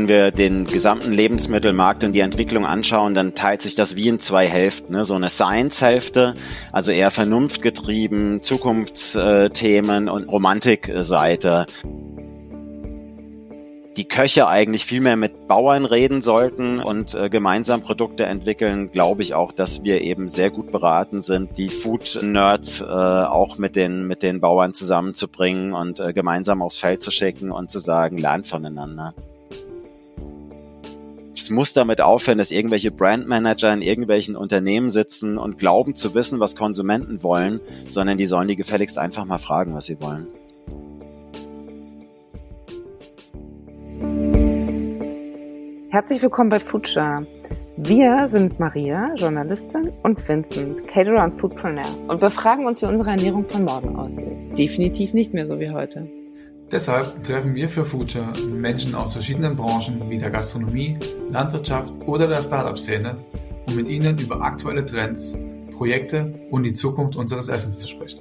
wenn wir den gesamten Lebensmittelmarkt und die Entwicklung anschauen, dann teilt sich das wie in zwei Hälften. Ne? So eine Science-Hälfte, also eher vernunftgetrieben, Zukunftsthemen und Romantikseite die Köche eigentlich viel mehr mit Bauern reden sollten und äh, gemeinsam Produkte entwickeln, glaube ich auch, dass wir eben sehr gut beraten sind, die Food-Nerds äh, auch mit den, mit den Bauern zusammenzubringen und äh, gemeinsam aufs Feld zu schicken und zu sagen, lernt voneinander. Es muss damit aufhören, dass irgendwelche Brandmanager in irgendwelchen Unternehmen sitzen und glauben zu wissen, was Konsumenten wollen, sondern die sollen die gefälligst einfach mal fragen, was sie wollen. Herzlich willkommen bei Future. Wir sind Maria, Journalistin, und Vincent, Caterer und Foodpreneur. Und wir fragen uns, wie unsere Ernährung von morgen aussieht. Definitiv nicht mehr so wie heute. Deshalb treffen wir für Future Menschen aus verschiedenen Branchen wie der Gastronomie, Landwirtschaft oder der Startup-Szene, um mit ihnen über aktuelle Trends, Projekte und die Zukunft unseres Essens zu sprechen.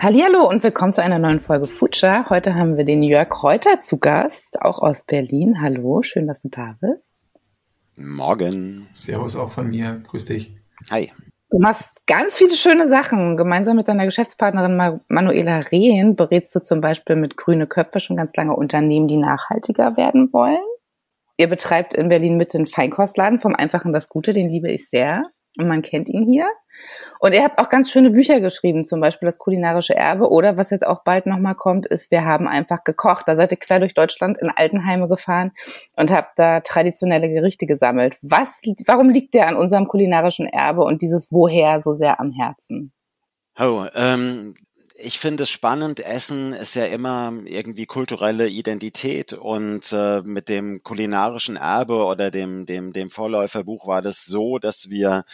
Hallo und willkommen zu einer neuen Folge Future. Heute haben wir den Jörg Reuter zu Gast, auch aus Berlin. Hallo, schön, dass du da bist. Morgen. Servus auch von mir. Grüß dich. Hi. Du machst ganz viele schöne Sachen. Gemeinsam mit deiner Geschäftspartnerin Manuela Rehn berätst du zum Beispiel mit Grüne Köpfe schon ganz lange Unternehmen, die nachhaltiger werden wollen. Ihr betreibt in Berlin mit den Feinkostladen vom Einfachen das Gute, den liebe ich sehr. Und man kennt ihn hier. Und ihr habt auch ganz schöne Bücher geschrieben, zum Beispiel das kulinarische Erbe oder was jetzt auch bald nochmal kommt, ist, wir haben einfach gekocht. Da seid ihr quer durch Deutschland in Altenheime gefahren und habt da traditionelle Gerichte gesammelt. Was, warum liegt der an unserem kulinarischen Erbe und dieses Woher so sehr am Herzen? Oh, ähm, ich finde es spannend. Essen ist ja immer irgendwie kulturelle Identität und äh, mit dem kulinarischen Erbe oder dem, dem, dem Vorläuferbuch war das so, dass wir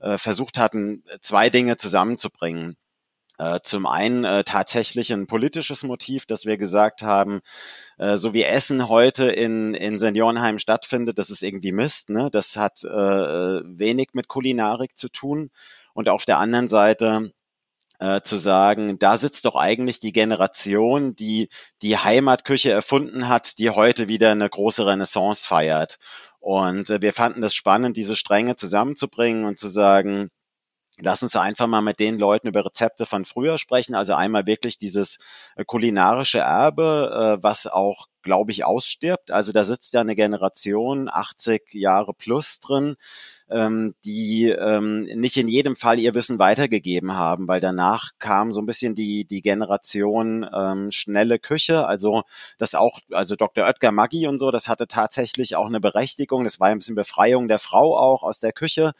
äh, versucht hatten, zwei Dinge zusammenzubringen. Äh, zum einen äh, tatsächlich ein politisches Motiv, dass wir gesagt haben, äh, so wie Essen heute in, in Seniorenheim stattfindet, das ist irgendwie Mist, ne? Das hat äh, wenig mit Kulinarik zu tun. Und auf der anderen Seite äh, zu sagen, da sitzt doch eigentlich die Generation, die die Heimatküche erfunden hat, die heute wieder eine große Renaissance feiert. Und äh, wir fanden das spannend, diese Stränge zusammenzubringen und zu sagen, Lass uns einfach mal mit den Leuten über Rezepte von früher sprechen. Also einmal wirklich dieses äh, kulinarische Erbe, äh, was auch, glaube ich, ausstirbt. Also da sitzt ja eine Generation, 80 Jahre plus drin, ähm, die ähm, nicht in jedem Fall ihr Wissen weitergegeben haben, weil danach kam so ein bisschen die, die Generation ähm, schnelle Küche, also das auch, also Dr. Oetker Maggi und so, das hatte tatsächlich auch eine Berechtigung, das war ein bisschen Befreiung der Frau auch aus der Küche.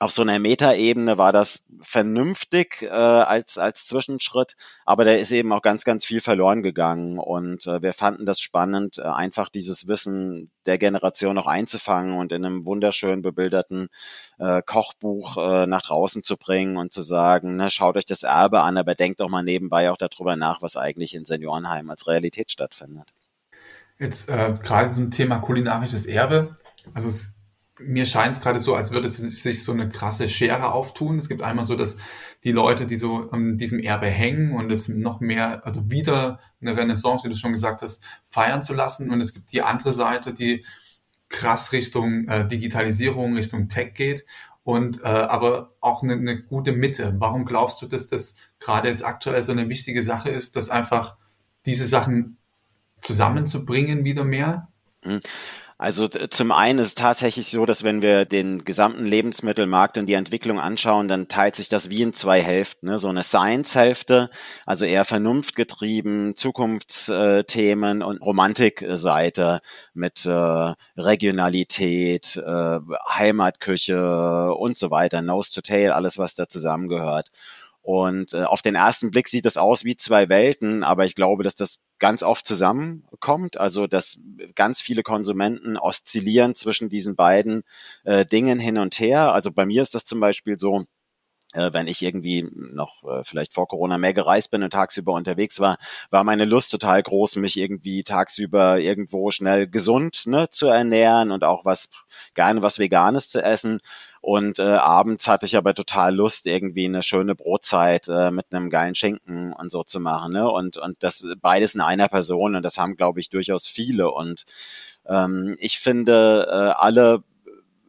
Auf so einer Metaebene war das vernünftig äh, als als Zwischenschritt, aber da ist eben auch ganz ganz viel verloren gegangen und äh, wir fanden das spannend, äh, einfach dieses Wissen der Generation noch einzufangen und in einem wunderschön bebilderten äh, Kochbuch äh, nach draußen zu bringen und zu sagen, ne, schaut euch das Erbe an, aber denkt doch mal nebenbei auch darüber nach, was eigentlich in Seniorenheim als Realität stattfindet. Jetzt äh, gerade zum Thema kulinarisches Erbe, also es mir scheint es gerade so, als würde sich so eine krasse Schere auftun. Es gibt einmal so, dass die Leute, die so an diesem Erbe hängen und es noch mehr, also wieder eine Renaissance, wie du schon gesagt hast, feiern zu lassen. Und es gibt die andere Seite, die krass Richtung äh, Digitalisierung, Richtung Tech geht und äh, aber auch eine, eine gute Mitte. Warum glaubst du, dass das gerade jetzt aktuell so eine wichtige Sache ist, dass einfach diese Sachen zusammenzubringen wieder mehr? Mhm. Also zum einen ist es tatsächlich so, dass wenn wir den gesamten Lebensmittelmarkt und die Entwicklung anschauen, dann teilt sich das wie in zwei Hälften. Ne? So eine Science-Hälfte, also eher vernunftgetrieben, Zukunftsthemen und Romantikseite mit äh, Regionalität, äh, Heimatküche und so weiter, Nose to Tail, alles was da zusammengehört. Und äh, auf den ersten Blick sieht das aus wie zwei Welten, aber ich glaube, dass das ganz oft zusammenkommt. Also dass ganz viele Konsumenten oszillieren zwischen diesen beiden äh, Dingen hin und her. Also bei mir ist das zum Beispiel so, äh, wenn ich irgendwie noch äh, vielleicht vor Corona mehr gereist bin und tagsüber unterwegs war, war meine Lust total groß, mich irgendwie tagsüber irgendwo schnell gesund ne, zu ernähren und auch was gerne was Veganes zu essen. Und äh, abends hatte ich aber total Lust, irgendwie eine schöne Brotzeit äh, mit einem geilen Schinken und so zu machen. Ne? Und, und das beides in einer Person und das haben, glaube ich, durchaus viele. Und ähm, ich finde äh, alle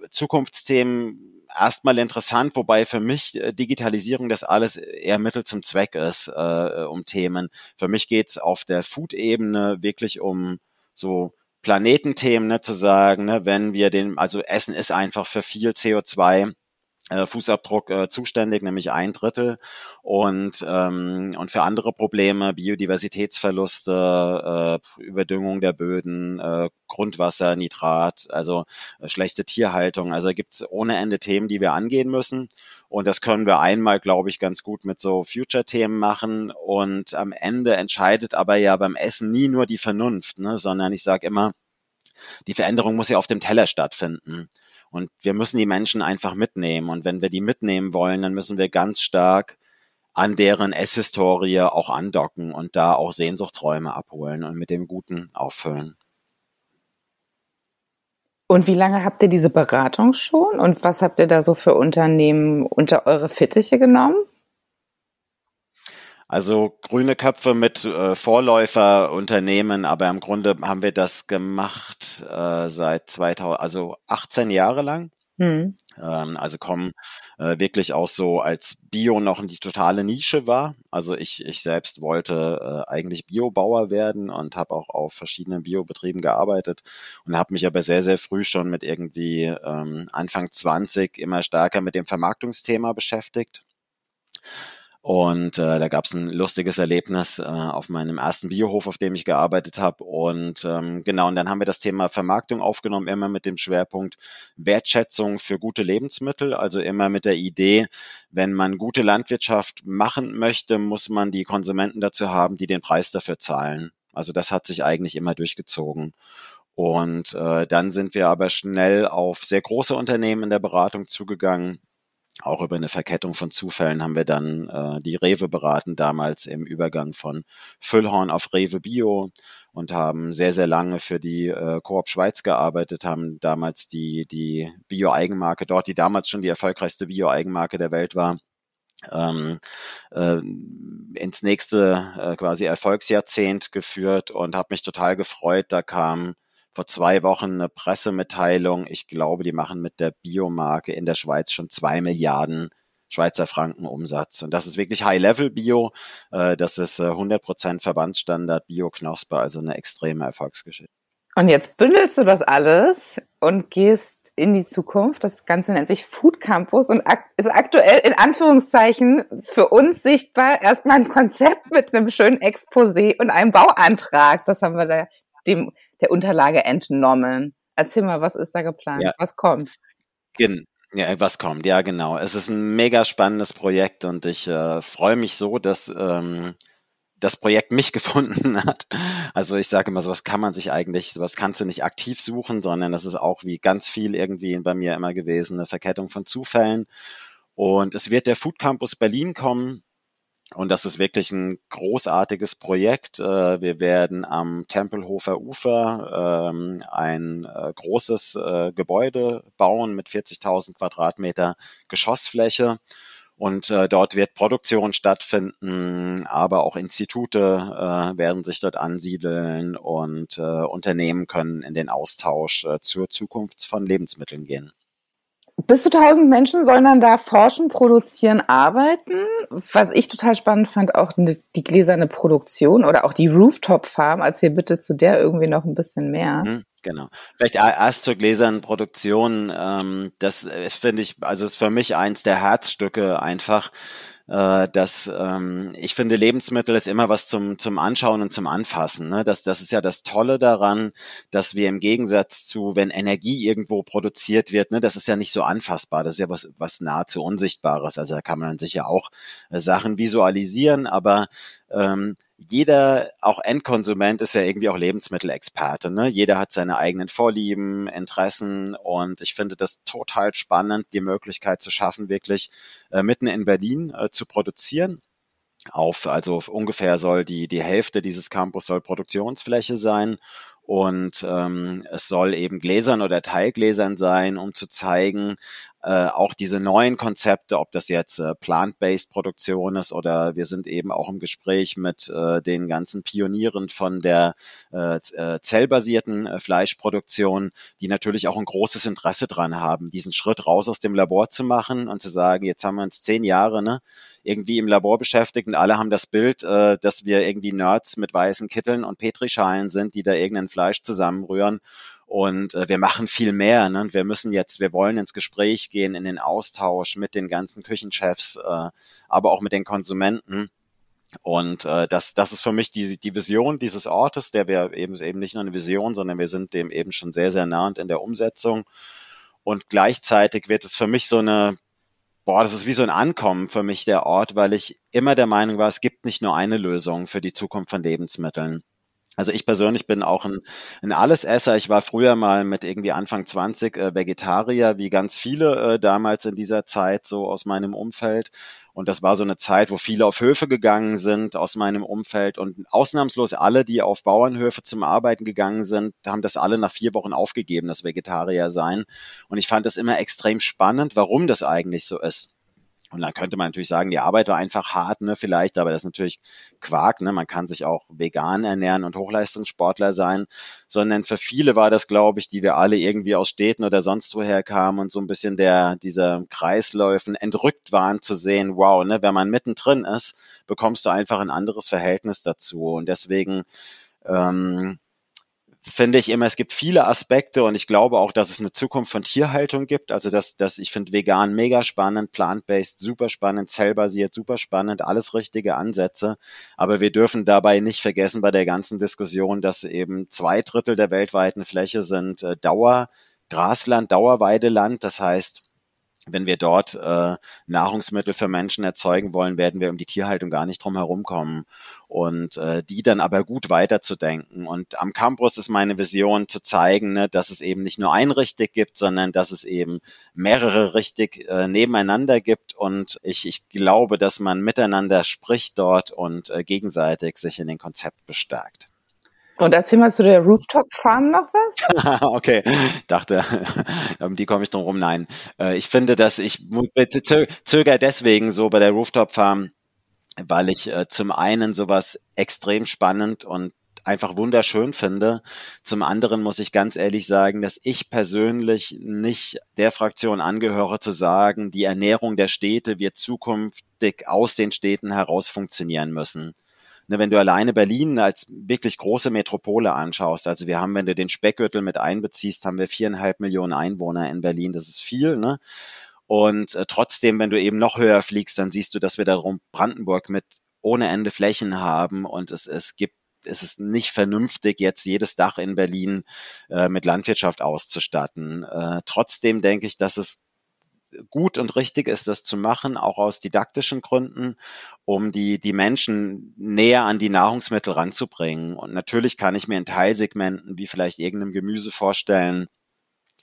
Zukunftsthemen erstmal interessant, wobei für mich äh, Digitalisierung das alles eher Mittel zum Zweck ist, äh, um Themen. Für mich geht's auf der Food-Ebene wirklich um so Planetenthemen, ne, zu sagen, ne, wenn wir den, also Essen ist einfach für viel CO2 äh, Fußabdruck äh, zuständig, nämlich ein Drittel. Und, ähm, und für andere Probleme, Biodiversitätsverluste, äh, Überdüngung der Böden, äh, Grundwasser, Nitrat, also äh, schlechte Tierhaltung. Also gibt es ohne Ende Themen, die wir angehen müssen. Und das können wir einmal, glaube ich, ganz gut mit so Future-Themen machen. Und am Ende entscheidet aber ja beim Essen nie nur die Vernunft, ne? sondern ich sage immer, die Veränderung muss ja auf dem Teller stattfinden. Und wir müssen die Menschen einfach mitnehmen. Und wenn wir die mitnehmen wollen, dann müssen wir ganz stark an deren Esshistorie auch andocken und da auch Sehnsuchtsräume abholen und mit dem Guten auffüllen. Und wie lange habt ihr diese Beratung schon und was habt ihr da so für Unternehmen unter eure Fittiche genommen? Also grüne Köpfe mit äh, Vorläuferunternehmen, aber im Grunde haben wir das gemacht äh, seit 2000, also 18 Jahre lang. Hm. Ähm, also kommen äh, wirklich auch so, als Bio noch in die totale Nische war. Also ich, ich selbst wollte äh, eigentlich Biobauer werden und habe auch auf verschiedenen Biobetrieben gearbeitet und habe mich aber sehr, sehr früh schon mit irgendwie ähm, Anfang 20 immer stärker mit dem Vermarktungsthema beschäftigt und äh, da gab es ein lustiges Erlebnis äh, auf meinem ersten Biohof, auf dem ich gearbeitet habe. Und ähm, genau, und dann haben wir das Thema Vermarktung aufgenommen, immer mit dem Schwerpunkt Wertschätzung für gute Lebensmittel. Also immer mit der Idee, wenn man gute Landwirtschaft machen möchte, muss man die Konsumenten dazu haben, die den Preis dafür zahlen. Also das hat sich eigentlich immer durchgezogen. Und äh, dann sind wir aber schnell auf sehr große Unternehmen in der Beratung zugegangen, auch über eine Verkettung von Zufällen haben wir dann äh, die Rewe beraten, damals im Übergang von Füllhorn auf Rewe Bio und haben sehr, sehr lange für die äh, Coop Schweiz gearbeitet, haben damals die, die Bio-Eigenmarke dort, die damals schon die erfolgreichste Bio-Eigenmarke der Welt war, ähm, äh, ins nächste äh, quasi Erfolgsjahrzehnt geführt und habe mich total gefreut. Da kam vor zwei Wochen eine Pressemitteilung. Ich glaube, die machen mit der Biomarke in der Schweiz schon zwei Milliarden Schweizer Franken Umsatz. Und das ist wirklich High-Level-Bio. Äh, das ist 100% äh, Verbandsstandard Bio-Knospe, also eine extreme Erfolgsgeschichte. Und jetzt bündelst du das alles und gehst in die Zukunft. Das Ganze nennt sich Food Campus und ist aktuell in Anführungszeichen für uns sichtbar erstmal ein Konzept mit einem schönen Exposé und einem Bauantrag. Das haben wir da dem der Unterlage entnommen. Erzähl mal, was ist da geplant? Ja. Was kommt? Gen ja, was kommt? Ja, genau. Es ist ein mega spannendes Projekt und ich äh, freue mich so, dass ähm, das Projekt mich gefunden hat. Also ich sage immer, sowas kann man sich eigentlich, sowas kannst du nicht aktiv suchen, sondern das ist auch wie ganz viel irgendwie bei mir immer gewesen, eine Verkettung von Zufällen. Und es wird der Food Campus Berlin kommen und das ist wirklich ein großartiges Projekt. Äh, wir werden am Tempelhofer Ufer ähm, ein äh, großes äh, Gebäude bauen mit 40.000 Quadratmeter Geschossfläche. Und dort wird Produktion stattfinden, aber auch Institute werden sich dort ansiedeln und Unternehmen können in den Austausch zur Zukunft von Lebensmitteln gehen. Bis zu 1000 Menschen sollen dann da forschen, produzieren, arbeiten. Was ich total spannend fand, auch die gläserne Produktion oder auch die Rooftop Farm. Erzähl bitte zu der irgendwie noch ein bisschen mehr. Mhm, genau. Vielleicht erst zur gläsernen Produktion. Ähm, das äh, finde ich, also ist für mich eins der Herzstücke einfach äh, dass ähm, ich finde, Lebensmittel ist immer was zum, zum Anschauen und zum Anfassen. Ne? Das, das ist ja das Tolle daran, dass wir im Gegensatz zu, wenn Energie irgendwo produziert wird, ne, das ist ja nicht so anfassbar, das ist ja was, was nahezu Unsichtbares. Also da kann man dann sicher auch äh, Sachen visualisieren, aber ähm, jeder, auch Endkonsument, ist ja irgendwie auch Lebensmittelexperte. Ne? Jeder hat seine eigenen Vorlieben, Interessen und ich finde das total spannend, die Möglichkeit zu schaffen, wirklich äh, mitten in Berlin äh, zu produzieren. Auf, also ungefähr soll die, die Hälfte dieses Campus soll Produktionsfläche sein und ähm, es soll eben gläsern oder Teilgläsern sein, um zu zeigen, äh, auch diese neuen Konzepte, ob das jetzt äh, plant-based Produktion ist oder wir sind eben auch im Gespräch mit äh, den ganzen Pionieren von der äh, äh zellbasierten äh, Fleischproduktion, die natürlich auch ein großes Interesse dran haben, diesen Schritt raus aus dem Labor zu machen und zu sagen, jetzt haben wir uns zehn Jahre ne, irgendwie im Labor beschäftigt und alle haben das Bild, äh, dass wir irgendwie Nerds mit weißen Kitteln und Petrischalen sind, die da irgendein Fleisch zusammenrühren und äh, wir machen viel mehr. Ne? Wir müssen jetzt, wir wollen ins Gespräch gehen, in den Austausch mit den ganzen Küchenchefs, äh, aber auch mit den Konsumenten. Und äh, das, das ist für mich die, die Vision dieses Ortes, der wir eben eben nicht nur eine Vision, sondern wir sind dem eben schon sehr, sehr nah und in der Umsetzung. Und gleichzeitig wird es für mich so eine, boah, das ist wie so ein Ankommen für mich der Ort, weil ich immer der Meinung war, es gibt nicht nur eine Lösung für die Zukunft von Lebensmitteln. Also ich persönlich bin auch ein, ein Allesesser. Ich war früher mal mit irgendwie Anfang 20 äh, Vegetarier, wie ganz viele äh, damals in dieser Zeit so aus meinem Umfeld. Und das war so eine Zeit, wo viele auf Höfe gegangen sind aus meinem Umfeld und ausnahmslos alle, die auf Bauernhöfe zum Arbeiten gegangen sind, haben das alle nach vier Wochen aufgegeben, das Vegetarier sein. Und ich fand das immer extrem spannend, warum das eigentlich so ist. Und dann könnte man natürlich sagen, die Arbeit war einfach hart, ne, vielleicht, aber das ist natürlich Quark, ne? Man kann sich auch vegan ernähren und Hochleistungssportler sein, sondern für viele war das, glaube ich, die wir alle irgendwie aus Städten oder sonst woher kamen und so ein bisschen der, dieser Kreisläufen entrückt waren zu sehen, wow, ne, wenn man mittendrin ist, bekommst du einfach ein anderes Verhältnis dazu. Und deswegen, ähm, finde ich immer, es gibt viele Aspekte und ich glaube auch, dass es eine Zukunft von Tierhaltung gibt. Also dass, dass ich finde vegan mega spannend, plant-based super spannend, zellbasiert super spannend, alles richtige Ansätze. Aber wir dürfen dabei nicht vergessen bei der ganzen Diskussion, dass eben zwei Drittel der weltweiten Fläche sind äh, Dauer, Grasland, Dauerweideland. Das heißt, wenn wir dort äh, Nahrungsmittel für Menschen erzeugen wollen, werden wir um die Tierhaltung gar nicht drum herum kommen. Und äh, die dann aber gut weiterzudenken. Und am Campus ist meine Vision zu zeigen, ne, dass es eben nicht nur ein richtig gibt, sondern dass es eben mehrere richtig äh, nebeneinander gibt. Und ich, ich glaube, dass man miteinander spricht dort und äh, gegenseitig sich in den Konzept bestärkt. Und erzähl mal zu der Rooftop Farm noch was? okay, dachte, um die komme ich drum rum. Nein, äh, ich finde, dass ich zöger deswegen so bei der Rooftop Farm, weil ich äh, zum einen sowas extrem spannend und einfach wunderschön finde. Zum anderen muss ich ganz ehrlich sagen, dass ich persönlich nicht der Fraktion angehöre zu sagen, die Ernährung der Städte wird zukünftig aus den Städten heraus funktionieren müssen. Ne, wenn du alleine Berlin als wirklich große Metropole anschaust, also wir haben, wenn du den Speckgürtel mit einbeziehst, haben wir viereinhalb Millionen Einwohner in Berlin. Das ist viel, ne? Und äh, trotzdem, wenn du eben noch höher fliegst, dann siehst du, dass wir darum Brandenburg mit ohne Ende Flächen haben und es, es gibt es ist nicht vernünftig, jetzt jedes Dach in Berlin äh, mit Landwirtschaft auszustatten. Äh, trotzdem denke ich, dass es gut und richtig ist, das zu machen, auch aus didaktischen Gründen, um die, die Menschen näher an die Nahrungsmittel ranzubringen. Und natürlich kann ich mir in Teilsegmenten wie vielleicht irgendeinem Gemüse vorstellen,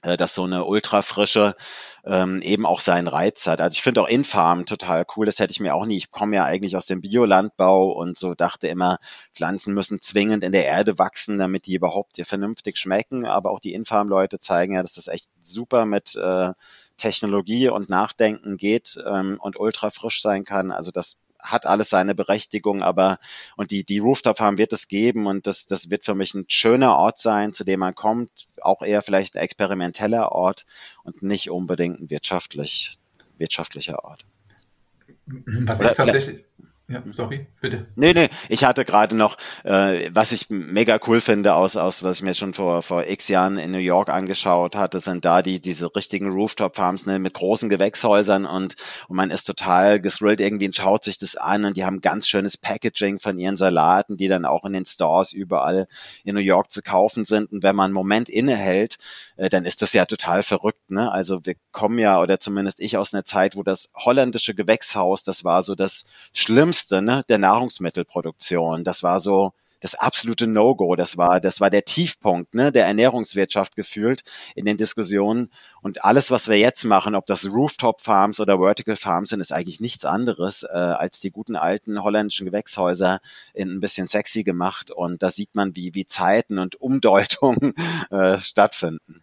äh, dass so eine ultrafrische ähm, eben auch seinen Reiz hat. Also ich finde auch Infarm total cool. Das hätte ich mir auch nie. Ich komme ja eigentlich aus dem Biolandbau und so dachte immer, Pflanzen müssen zwingend in der Erde wachsen, damit die überhaupt vernünftig schmecken. Aber auch die Infarm-Leute zeigen ja, dass das echt super mit äh, Technologie und Nachdenken geht ähm, und ultra frisch sein kann. Also das hat alles seine Berechtigung, aber und die, die Rooftop Farm wird es geben und das, das wird für mich ein schöner Ort sein, zu dem man kommt, auch eher vielleicht ein experimenteller Ort und nicht unbedingt ein wirtschaftlich, wirtschaftlicher Ort. Was Oder, ich tatsächlich, ja, sorry, bitte. Nee, nee, ich hatte gerade noch, äh, was ich mega cool finde, aus, aus was ich mir schon vor, vor x Jahren in New York angeschaut hatte, sind da die, diese richtigen Rooftop-Farms ne, mit großen Gewächshäusern und, und man ist total gesrillt irgendwie und schaut sich das an und die haben ganz schönes Packaging von ihren Salaten, die dann auch in den Stores überall in New York zu kaufen sind. Und wenn man einen Moment innehält, äh, dann ist das ja total verrückt. Ne? Also wir kommen ja, oder zumindest ich aus einer Zeit, wo das holländische Gewächshaus, das war so das Schlimmste, ne, der Nahrungsmittelproduktion. Das war so das absolute No-Go. Das war, das war der Tiefpunkt ne, der Ernährungswirtschaft gefühlt in den Diskussionen. Und alles, was wir jetzt machen, ob das Rooftop Farms oder Vertical Farms sind, ist eigentlich nichts anderes äh, als die guten alten holländischen Gewächshäuser in ein bisschen sexy gemacht. Und da sieht man, wie, wie Zeiten und Umdeutungen äh, stattfinden.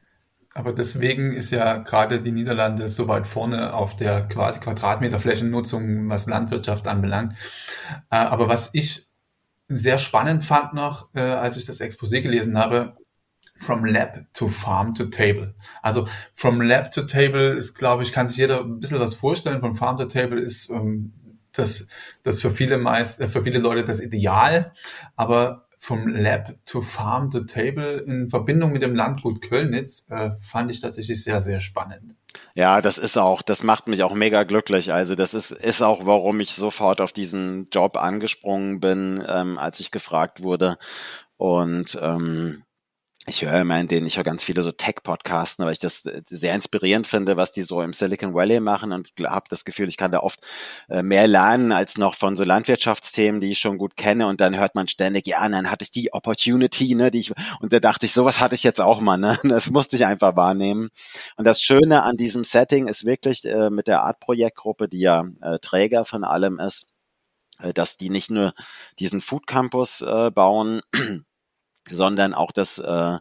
Aber deswegen ist ja gerade die Niederlande so weit vorne auf der quasi Quadratmeterflächennutzung, was Landwirtschaft anbelangt. Äh, aber was ich sehr spannend fand noch, äh, als ich das Exposé gelesen habe, From Lab to Farm to Table. Also From Lab to Table ist, glaube ich, kann sich jeder ein bisschen was vorstellen. Von Farm to Table ist ähm, das, das für viele meist, äh, für viele Leute das Ideal. Aber vom Lab to Farm to Table in Verbindung mit dem Landgut Kölnitz äh, fand ich tatsächlich sehr, sehr spannend. Ja, das ist auch, das macht mich auch mega glücklich. Also das ist, ist auch, warum ich sofort auf diesen Job angesprungen bin, ähm, als ich gefragt wurde. Und ähm, ich höre immer in denen, ich höre ganz viele so Tech-Podcasten, weil ich das äh, sehr inspirierend finde, was die so im Silicon Valley machen und habe das Gefühl, ich kann da oft äh, mehr lernen als noch von so Landwirtschaftsthemen, die ich schon gut kenne und dann hört man ständig, ja, dann hatte ich die Opportunity, ne, die ich, und da dachte ich, sowas hatte ich jetzt auch mal, ne, das musste ich einfach wahrnehmen. Und das Schöne an diesem Setting ist wirklich äh, mit der Art Projektgruppe, die ja äh, Träger von allem ist, äh, dass die nicht nur diesen Food Campus äh, bauen, sondern auch das äh,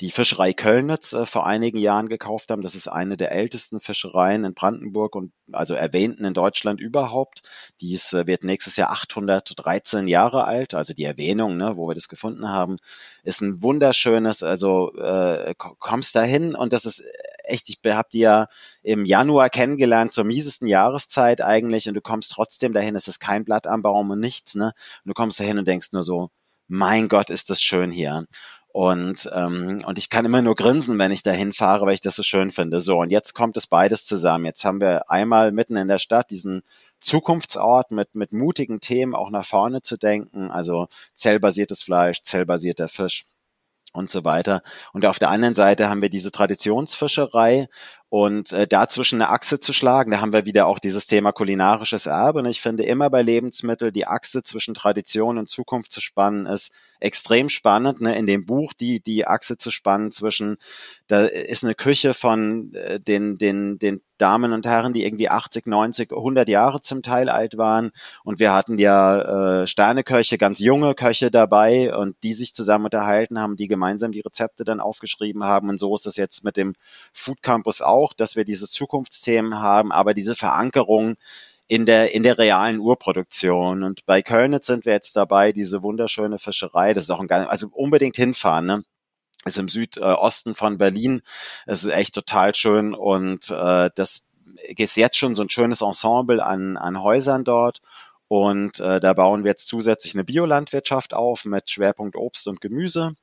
die Fischerei Kölnitz äh, vor einigen Jahren gekauft haben. Das ist eine der ältesten Fischereien in Brandenburg und also erwähnten in Deutschland überhaupt. Dies äh, wird nächstes Jahr 813 Jahre alt. Also die Erwähnung, ne, wo wir das gefunden haben, ist ein wunderschönes. Also äh, kommst dahin und das ist echt. Ich habe die ja im Januar kennengelernt zur miesesten Jahreszeit eigentlich und du kommst trotzdem dahin. Es ist kein Blatt am Baum und nichts. Ne, und du kommst dahin und denkst nur so mein Gott, ist das schön hier. Und, ähm, und ich kann immer nur grinsen, wenn ich dahin fahre, weil ich das so schön finde. So, und jetzt kommt es beides zusammen. Jetzt haben wir einmal mitten in der Stadt diesen Zukunftsort mit, mit mutigen Themen auch nach vorne zu denken. Also zellbasiertes Fleisch, zellbasierter Fisch und so weiter. Und auf der anderen Seite haben wir diese Traditionsfischerei und äh, dazwischen eine Achse zu schlagen, da haben wir wieder auch dieses Thema kulinarisches Erbe. Und ich finde immer bei Lebensmitteln die Achse zwischen Tradition und Zukunft zu spannen, ist extrem spannend. Ne? In dem Buch die, die Achse zu spannen zwischen, da ist eine Küche von äh, den, den, den Damen und Herren, die irgendwie 80, 90, 100 Jahre zum Teil alt waren. Und wir hatten ja äh, Sterneköche, ganz junge Köche dabei und die sich zusammen unterhalten haben, die gemeinsam die Rezepte dann aufgeschrieben haben. Und so ist es jetzt mit dem Food Campus auch dass wir diese Zukunftsthemen haben, aber diese Verankerung in der, in der realen Urproduktion. Und bei Kölnitz sind wir jetzt dabei, diese wunderschöne Fischerei, das ist auch ein geil, also unbedingt hinfahren, ne? Ist im Südosten von Berlin. Es ist echt total schön und äh, das ist jetzt schon so ein schönes Ensemble an, an Häusern dort. Und äh, da bauen wir jetzt zusätzlich eine Biolandwirtschaft auf mit Schwerpunkt Obst und Gemüse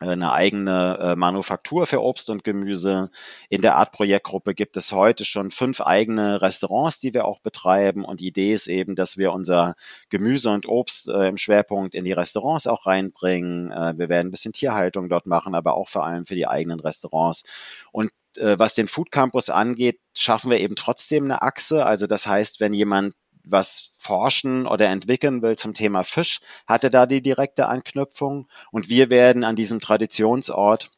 eine eigene äh, Manufaktur für Obst und Gemüse. In der Art Projektgruppe gibt es heute schon fünf eigene Restaurants, die wir auch betreiben. Und die Idee ist eben, dass wir unser Gemüse und Obst äh, im Schwerpunkt in die Restaurants auch reinbringen. Äh, wir werden ein bisschen Tierhaltung dort machen, aber auch vor allem für die eigenen Restaurants. Und äh, was den Food Campus angeht, schaffen wir eben trotzdem eine Achse. Also das heißt, wenn jemand was forschen oder entwickeln will zum Thema Fisch, hatte da die direkte Anknüpfung. Und wir werden an diesem Traditionsort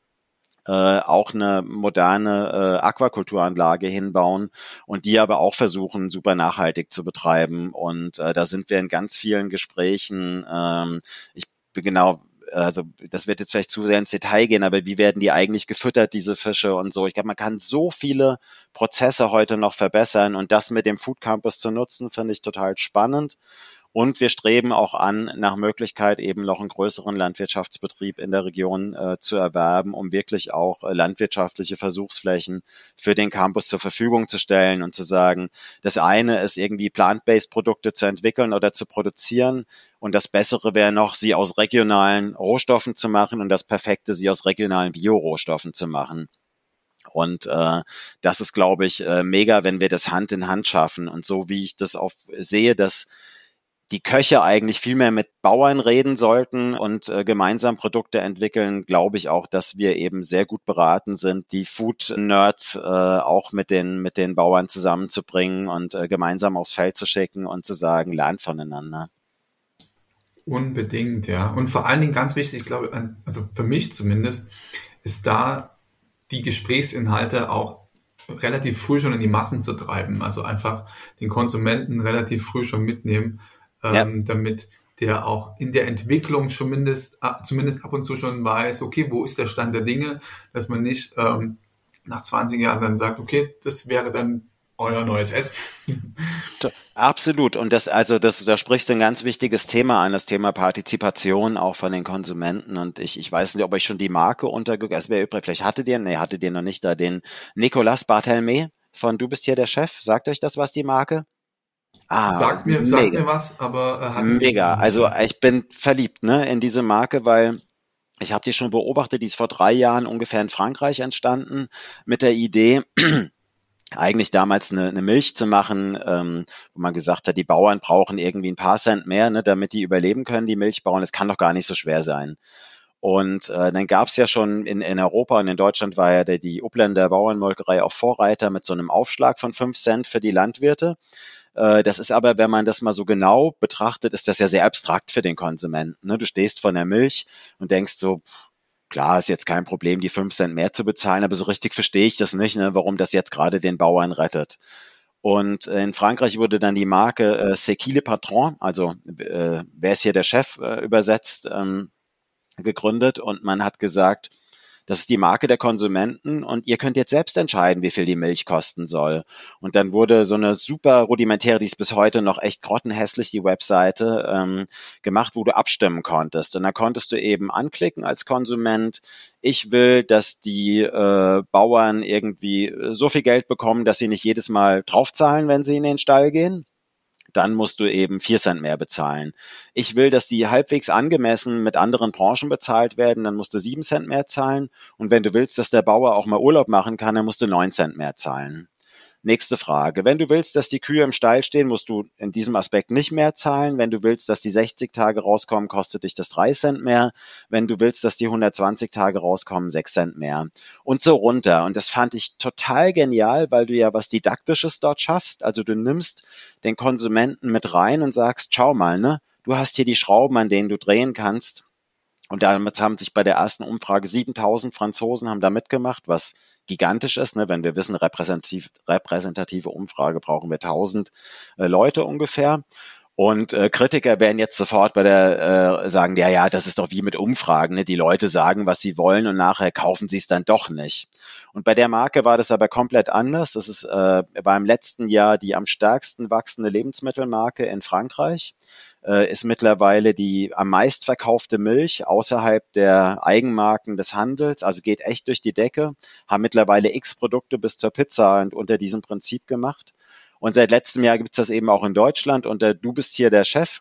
äh, auch eine moderne äh, Aquakulturanlage hinbauen und die aber auch versuchen, super nachhaltig zu betreiben. Und äh, da sind wir in ganz vielen Gesprächen. Ähm, ich bin genau also das wird jetzt vielleicht zu sehr ins Detail gehen, aber wie werden die eigentlich gefüttert, diese Fische und so. Ich glaube, man kann so viele Prozesse heute noch verbessern und das mit dem Food Campus zu nutzen, finde ich total spannend. Und wir streben auch an, nach Möglichkeit eben noch einen größeren Landwirtschaftsbetrieb in der Region äh, zu erwerben, um wirklich auch äh, landwirtschaftliche Versuchsflächen für den Campus zur Verfügung zu stellen und zu sagen, das eine ist irgendwie plant-based Produkte zu entwickeln oder zu produzieren. Und das Bessere wäre noch, sie aus regionalen Rohstoffen zu machen und das Perfekte, sie aus regionalen Biorohstoffen zu machen. Und äh, das ist, glaube ich, äh, mega, wenn wir das Hand in Hand schaffen. Und so wie ich das auch sehe, dass die Köche eigentlich viel mehr mit Bauern reden sollten und äh, gemeinsam Produkte entwickeln, glaube ich auch, dass wir eben sehr gut beraten sind, die Food-Nerds äh, auch mit den, mit den Bauern zusammenzubringen und äh, gemeinsam aufs Feld zu schicken und zu sagen, lernt voneinander. Unbedingt, ja. Und vor allen Dingen ganz wichtig, ich glaube, also für mich zumindest, ist da die Gesprächsinhalte auch relativ früh schon in die Massen zu treiben. Also einfach den Konsumenten relativ früh schon mitnehmen ähm, ja. damit der auch in der Entwicklung zumindest, zumindest ab und zu schon weiß, okay, wo ist der Stand der Dinge, dass man nicht ähm, nach 20 Jahren dann sagt, okay, das wäre dann euer neues Essen. Absolut. Und das, also das, da sprichst du ein ganz wichtiges Thema an, das Thema Partizipation auch von den Konsumenten. Und ich, ich weiß nicht, ob euch schon die Marke untergegangen ist. Wäre übrig, vielleicht hattet ihr, nee, hattet ihr noch nicht da den Nicolas Barthelme von Du bist hier der Chef. Sagt euch das was, die Marke? Ah, sagt mir, sagt mir was, aber äh, mega. Also ich bin verliebt, ne, in diese Marke, weil ich habe die schon beobachtet, die ist vor drei Jahren ungefähr in Frankreich entstanden mit der Idee, eigentlich damals eine, eine Milch zu machen, ähm, wo man gesagt hat, die Bauern brauchen irgendwie ein paar Cent mehr, ne, damit die überleben können, die Milchbauern. Das kann doch gar nicht so schwer sein. Und äh, dann gab es ja schon in, in Europa und in Deutschland war ja der, die Upländer Bauernmolkerei auch Vorreiter mit so einem Aufschlag von fünf Cent für die Landwirte. Äh, das ist aber, wenn man das mal so genau betrachtet, ist das ja sehr abstrakt für den Konsumenten. Ne? Du stehst von der Milch und denkst so, Klar, ist jetzt kein Problem, die fünf Cent mehr zu bezahlen, aber so richtig verstehe ich das nicht, ne, warum das jetzt gerade den Bauern rettet. Und in Frankreich wurde dann die Marke äh, C'est patron, also äh, wer ist hier der Chef äh, übersetzt, ähm, gegründet und man hat gesagt, das ist die Marke der Konsumenten und ihr könnt jetzt selbst entscheiden, wie viel die Milch kosten soll. Und dann wurde so eine super rudimentäre, die ist bis heute noch echt grottenhässlich, die Webseite, ähm, gemacht, wo du abstimmen konntest. Und da konntest du eben anklicken als Konsument, ich will, dass die äh, Bauern irgendwie so viel Geld bekommen, dass sie nicht jedes Mal draufzahlen, wenn sie in den Stall gehen dann musst du eben vier Cent mehr bezahlen. Ich will, dass die halbwegs angemessen mit anderen Branchen bezahlt werden, dann musst du sieben Cent mehr zahlen. Und wenn du willst, dass der Bauer auch mal Urlaub machen kann, dann musst du neun Cent mehr zahlen. Nächste Frage. Wenn du willst, dass die Kühe im Stall stehen, musst du in diesem Aspekt nicht mehr zahlen. Wenn du willst, dass die 60 Tage rauskommen, kostet dich das 3 Cent mehr. Wenn du willst, dass die 120 Tage rauskommen, 6 Cent mehr. Und so runter. Und das fand ich total genial, weil du ja was Didaktisches dort schaffst. Also du nimmst den Konsumenten mit rein und sagst, schau mal, ne? Du hast hier die Schrauben, an denen du drehen kannst. Und damit haben sich bei der ersten Umfrage 7000 Franzosen haben da mitgemacht, was gigantisch ist. Ne? Wenn wir wissen, repräsentativ, repräsentative Umfrage brauchen wir 1000 äh, Leute ungefähr. Und äh, Kritiker werden jetzt sofort bei der äh, sagen, ja, ja, das ist doch wie mit Umfragen. Ne? Die Leute sagen, was sie wollen und nachher kaufen sie es dann doch nicht. Und bei der Marke war das aber komplett anders. Das ist äh, beim letzten Jahr die am stärksten wachsende Lebensmittelmarke in Frankreich äh, ist mittlerweile die am meist verkaufte Milch außerhalb der Eigenmarken des Handels, also geht echt durch die Decke, haben mittlerweile x Produkte bis zur Pizza und unter diesem Prinzip gemacht. Und seit letztem Jahr gibt es das eben auch in Deutschland und du bist hier der Chef.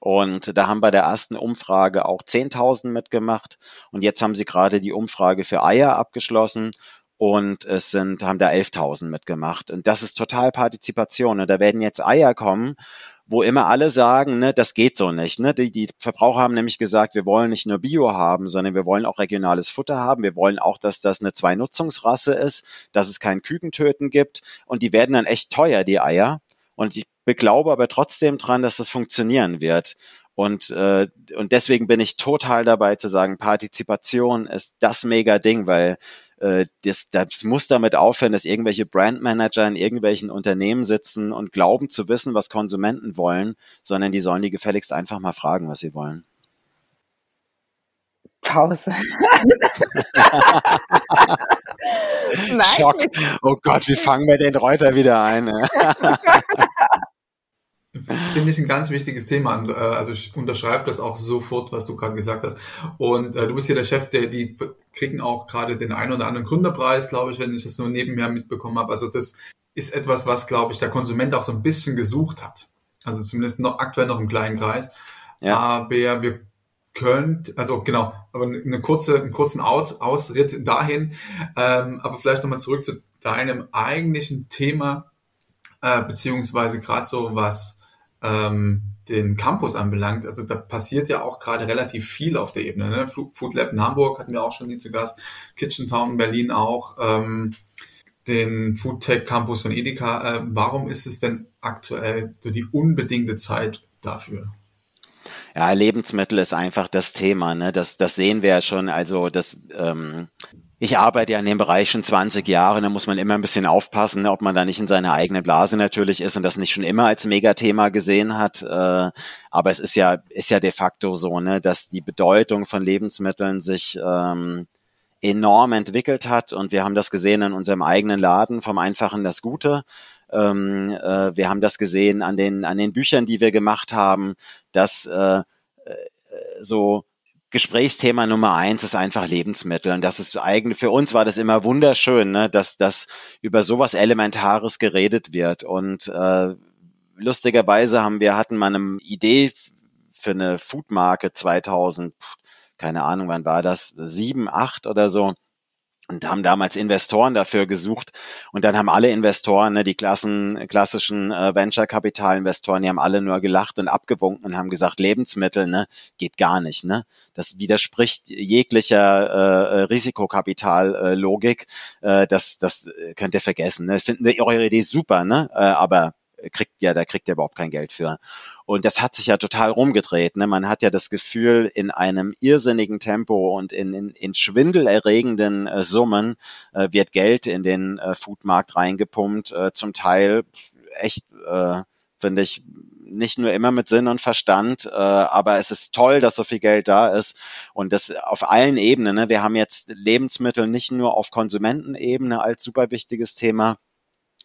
Und da haben bei der ersten Umfrage auch 10.000 mitgemacht. Und jetzt haben sie gerade die Umfrage für Eier abgeschlossen und es sind, haben da 11.000 mitgemacht. Und das ist total Partizipation. Und da werden jetzt Eier kommen wo immer alle sagen, ne, das geht so nicht. Ne? Die, die Verbraucher haben nämlich gesagt, wir wollen nicht nur Bio haben, sondern wir wollen auch regionales Futter haben. Wir wollen auch, dass das eine Zwei-Nutzungsrasse ist, dass es kein Kükentöten gibt. Und die werden dann echt teuer, die Eier. Und ich glaube aber trotzdem dran, dass das funktionieren wird. Und, äh, und deswegen bin ich total dabei zu sagen, Partizipation ist das mega Ding, weil äh, das, das muss damit aufhören, dass irgendwelche Brandmanager in irgendwelchen Unternehmen sitzen und glauben zu wissen, was Konsumenten wollen, sondern die sollen die gefälligst einfach mal fragen, was sie wollen. Pause. Schock. Oh Gott, wie fangen wir den Reuter wieder ein? Finde ich ein ganz wichtiges Thema. Äh, also ich unterschreibe das auch sofort, was du gerade gesagt hast. Und äh, du bist hier der Chef, der die kriegen auch gerade den einen oder anderen Gründerpreis, glaube ich, wenn ich das nur nebenher mitbekommen habe. Also das ist etwas, was, glaube ich, der Konsument auch so ein bisschen gesucht hat. Also zumindest noch aktuell noch im kleinen Kreis. Ja. Aber wir könnt, also genau, aber eine kurze, einen kurzen Out, Ausritt dahin. Ähm, aber vielleicht nochmal zurück zu deinem eigentlichen Thema, äh, beziehungsweise gerade so was ähm, den Campus anbelangt, also da passiert ja auch gerade relativ viel auf der Ebene. Ne? Food Lab in Hamburg hatten wir auch schon nie zu Gast, Kitchen Town in Berlin auch, ähm, den Food Tech Campus von Edeka. Äh, warum ist es denn aktuell so die unbedingte Zeit dafür? Ja, Lebensmittel ist einfach das Thema. Ne? Das, das sehen wir ja schon. Also das ähm, ich arbeite ja in dem Bereich schon 20 Jahre, da muss man immer ein bisschen aufpassen, ne, ob man da nicht in seiner eigenen Blase natürlich ist und das nicht schon immer als Megathema gesehen hat. Äh, aber es ist ja, ist ja de facto so, ne, dass die Bedeutung von Lebensmitteln sich ähm, enorm entwickelt hat und wir haben das gesehen in unserem eigenen Laden vom Einfachen das Gute. Ähm, äh, wir haben das gesehen an den an den Büchern, die wir gemacht haben, dass äh, äh so Gesprächsthema Nummer eins ist einfach Lebensmittel. Und das ist eigentlich, für uns war das immer wunderschön, ne, dass, dass über sowas Elementares geredet wird. Und äh, lustigerweise haben wir, hatten mal eine Idee für eine Foodmarke 2000, keine Ahnung, wann war das, sieben, acht oder so und haben damals Investoren dafür gesucht. Und dann haben alle Investoren, ne, die Klassen, klassischen äh, Venture-Kapital-Investoren, die haben alle nur gelacht und abgewunken und haben gesagt, Lebensmittel, ne, geht gar nicht, ne, das widerspricht jeglicher äh, Risikokapital-Logik, äh, das, das könnt ihr vergessen, ne, finden wir eure Idee super, ne, äh, aber kriegt ja, da kriegt er überhaupt kein Geld für. Und das hat sich ja total rumgedreht. Ne? Man hat ja das Gefühl, in einem irrsinnigen Tempo und in, in, in schwindelerregenden äh, Summen äh, wird Geld in den äh, Foodmarkt reingepumpt, äh, zum Teil echt, äh, finde ich, nicht nur immer mit Sinn und Verstand, äh, aber es ist toll, dass so viel Geld da ist und das auf allen Ebenen. Ne? Wir haben jetzt Lebensmittel nicht nur auf Konsumentenebene als super wichtiges Thema,